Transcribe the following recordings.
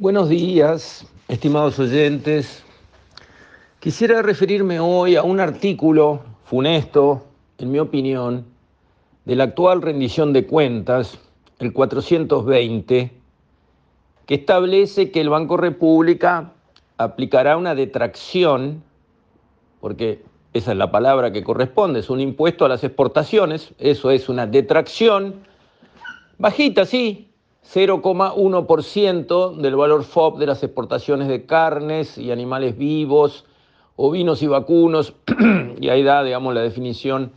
Buenos días, estimados oyentes. Quisiera referirme hoy a un artículo funesto, en mi opinión, de la actual rendición de cuentas, el 420, que establece que el Banco República aplicará una detracción, porque esa es la palabra que corresponde, es un impuesto a las exportaciones, eso es una detracción, bajita, sí, 0,1% del valor FOB de las exportaciones de carnes y animales vivos, ovinos y vacunos, y ahí da, digamos, la definición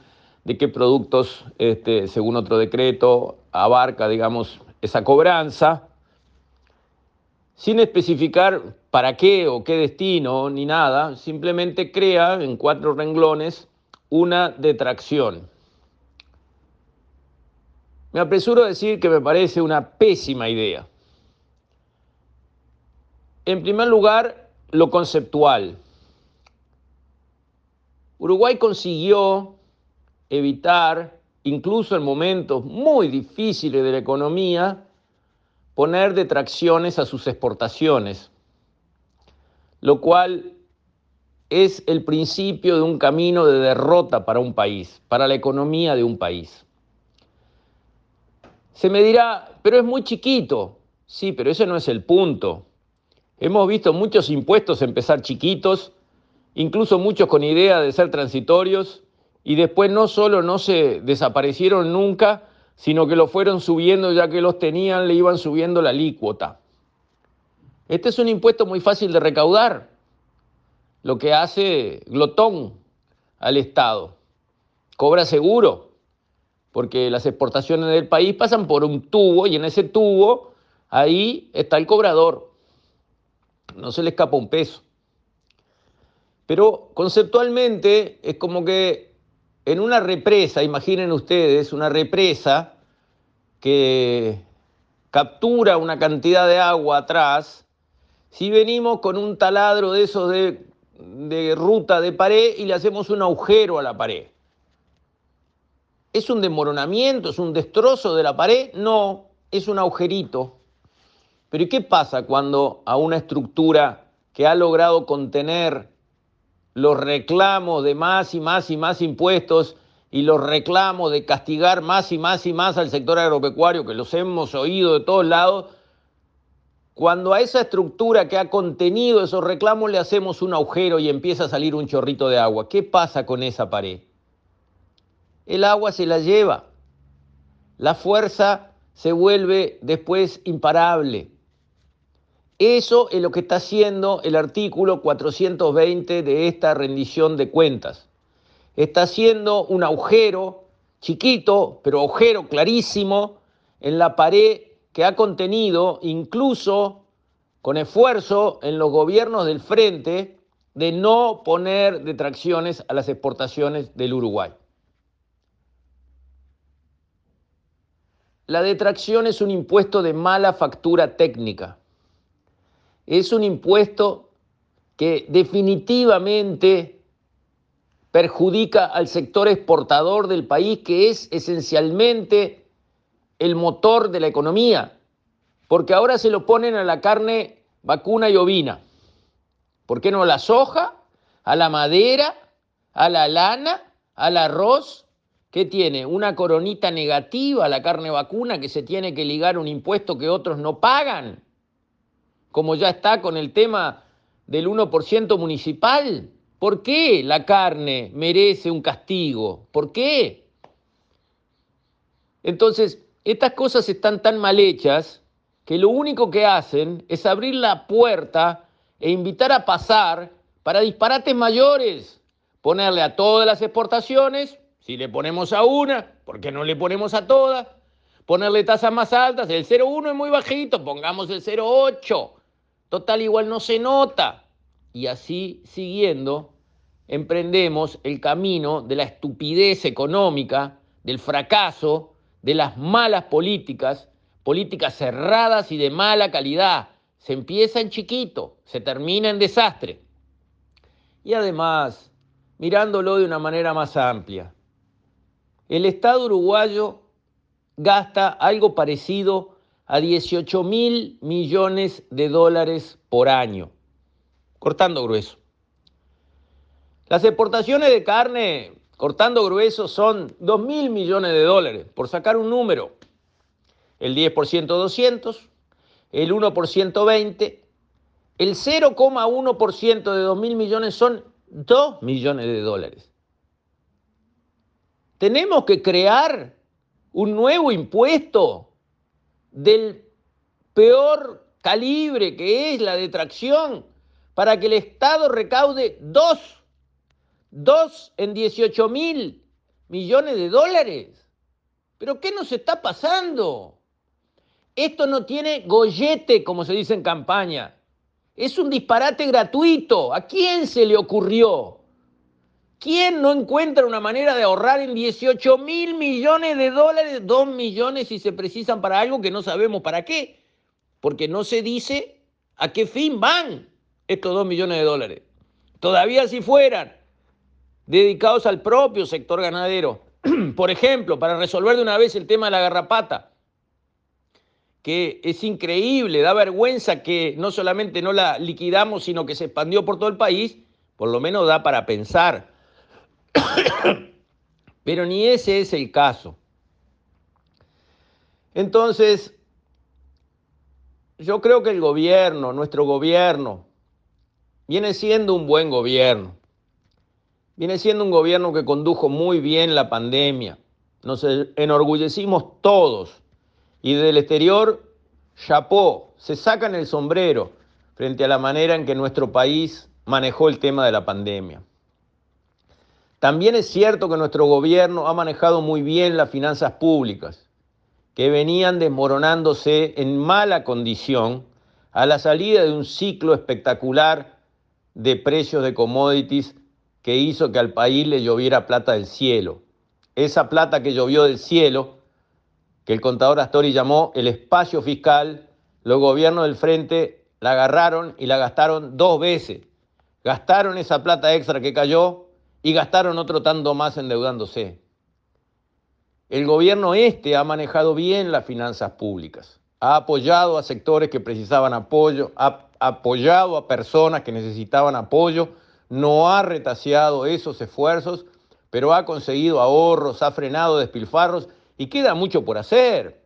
de qué productos, este, según otro decreto, abarca, digamos, esa cobranza, sin especificar para qué o qué destino ni nada, simplemente crea en cuatro renglones una detracción. Me apresuro a decir que me parece una pésima idea. En primer lugar, lo conceptual. Uruguay consiguió evitar, incluso en momentos muy difíciles de la economía, poner detracciones a sus exportaciones, lo cual es el principio de un camino de derrota para un país, para la economía de un país. Se me dirá, pero es muy chiquito. Sí, pero ese no es el punto. Hemos visto muchos impuestos empezar chiquitos, incluso muchos con idea de ser transitorios, y después no solo no se desaparecieron nunca, sino que lo fueron subiendo ya que los tenían, le iban subiendo la alícuota. Este es un impuesto muy fácil de recaudar, lo que hace glotón al Estado. Cobra seguro, porque las exportaciones del país pasan por un tubo y en ese tubo ahí está el cobrador. No se le escapa un peso. Pero conceptualmente es como que en una represa, imaginen ustedes, una represa que captura una cantidad de agua atrás, si venimos con un taladro de esos de, ruta de pared y le hacemos un agujero a la pared. ¿Es un desmoronamiento? ¿Es un destrozo de la pared? No, es un agujerito. Pero ¿y qué pasa cuando a una estructura que ha logrado contener los reclamos de más y más y más impuestos y los reclamos de castigar más y más y más al sector agropecuario, que los hemos oído de todos lados, cuando a esa estructura que ha contenido esos reclamos le hacemos un agujero y empieza a salir un chorrito de agua, ¿qué pasa con esa pared? El agua se la lleva. La fuerza se vuelve después imparable. Eso es lo que está haciendo el artículo 420 de esta rendición de cuentas. Está haciendo un agujero chiquito, pero agujero clarísimo en la pared que ha contenido incluso con esfuerzo en los gobiernos del frente de no poner detracciones a las exportaciones del Uruguay. La detracción es un impuesto de mala factura técnica. Es un impuesto que definitivamente perjudica al sector exportador del país, que es esencialmente el motor de la economía, porque ahora se lo ponen a la carne vacuna y ovina. ¿Por qué no a la soja, a la madera, a la lana, al arroz ¿Qué tiene? Una coronita negativa la carne vacuna que se tiene que ligar un impuesto que otros no pagan, como ya está con el tema del 1% municipal. ¿Por qué la carne merece un castigo? ¿Por qué? Entonces, estas cosas están tan mal hechas que lo único que hacen es abrir la puerta e invitar a pasar para disparates mayores, ponerle a todas las exportaciones si le ponemos a una, ¿por qué no le ponemos a todas? Ponerle tasas más altas, el 0,1 es muy bajito, pongamos el 0,8. Total, igual no se nota. Y así, siguiendo, emprendemos el camino de la estupidez económica, del fracaso, de las malas políticas, políticas cerradas y de mala calidad. Se empieza en chiquito, se termina en desastre. Y además, mirándolo de una manera más amplia, el Estado uruguayo gasta algo parecido a 18 mil millones de dólares por año, cortando grueso. Las exportaciones de carne, cortando grueso, son 2 mil millones de dólares, por sacar un número. El 10% 200, el 1% 20, el 0,1% de 2 mil millones son 2 millones de dólares. Tenemos que crear un nuevo impuesto del peor calibre que es la detracción para que el Estado recaude dos, dos en 18 mil millones de dólares. ¿Pero qué nos está pasando? Esto no tiene gollete, como se dice en campaña. Es un disparate gratuito. ¿A quién se le ocurrió? ¿Quién no encuentra una manera de ahorrar en 18 mil millones de dólares, 2 millones si se precisan para algo que no sabemos para qué? Porque no se dice a qué fin van estos 2 millones de dólares. Todavía si fueran dedicados al propio sector ganadero, por ejemplo, para resolver de una vez el tema de la garrapata, que es increíble, da vergüenza que no solamente no la liquidamos, sino que se expandió por todo el país, por lo menos da para pensar Pero ni ese es el caso. Entonces, yo creo que el gobierno, nuestro gobierno, viene siendo un buen gobierno. Viene siendo un gobierno que condujo muy bien la pandemia. Nos enorgullecimos todos. Y desde el exterior, chapó, se sacan el sombrero frente a la manera en que nuestro país manejó el tema de la pandemia. También es cierto que nuestro gobierno ha manejado muy bien las finanzas públicas, que venían desmoronándose en mala condición a la salida de un ciclo espectacular de precios de commodities que hizo que al país le lloviera plata del cielo. Esa plata que llovió del cielo, que el contador Astori llamó el espacio fiscal, los gobiernos del frente la agarraron y la gastaron dos veces. Gastaron esa plata extra que cayó y gastaron otro tanto más endeudándose. El gobierno este ha manejado bien las finanzas públicas, ha apoyado a sectores que precisaban apoyo, ha apoyado a personas que necesitaban apoyo, no ha retaseado esos esfuerzos, pero ha conseguido ahorros, ha frenado despilfarros y queda mucho por hacer.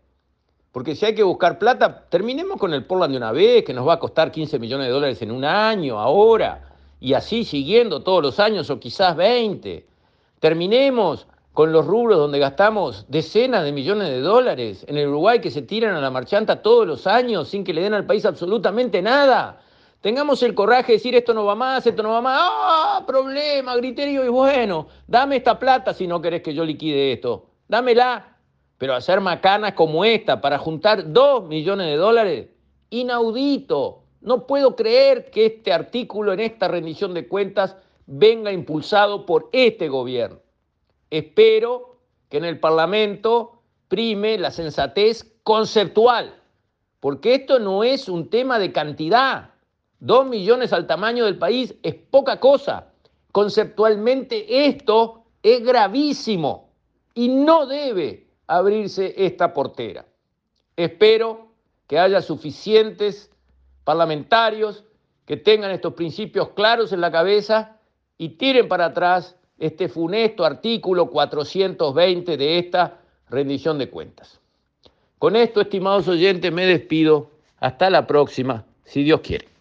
Porque si hay que buscar plata, terminemos con el Portland de una vez, que nos va a costar 15 millones de dólares en un año, ahora y así siguiendo todos los años o quizás 20. Terminemos con los rubros donde gastamos decenas de millones de dólares en el Uruguay que se tiran a la marchanta todos los años sin que le den al país absolutamente nada. Tengamos el coraje de decir esto no va más, esto no va más. ¡Ah! Problema, criterio y bueno, dame esta plata si no querés que yo liquide esto. Dámela. Pero hacer macanas como esta para juntar dos millones de dólares, inaudito. No puedo creer que este artículo en esta rendición de cuentas venga impulsado por este gobierno. Espero que en el Parlamento prime la sensatez conceptual, porque esto no es un tema de cantidad. Dos millones al tamaño del país es poca cosa. Conceptualmente esto es gravísimo y no debe abrirse esta portera. Espero que haya suficientes parlamentarios que tengan estos principios claros en la cabeza y tiren para atrás este funesto artículo 420 de esta rendición de cuentas. Con esto, estimados oyentes, me despido. Hasta la próxima, si Dios quiere.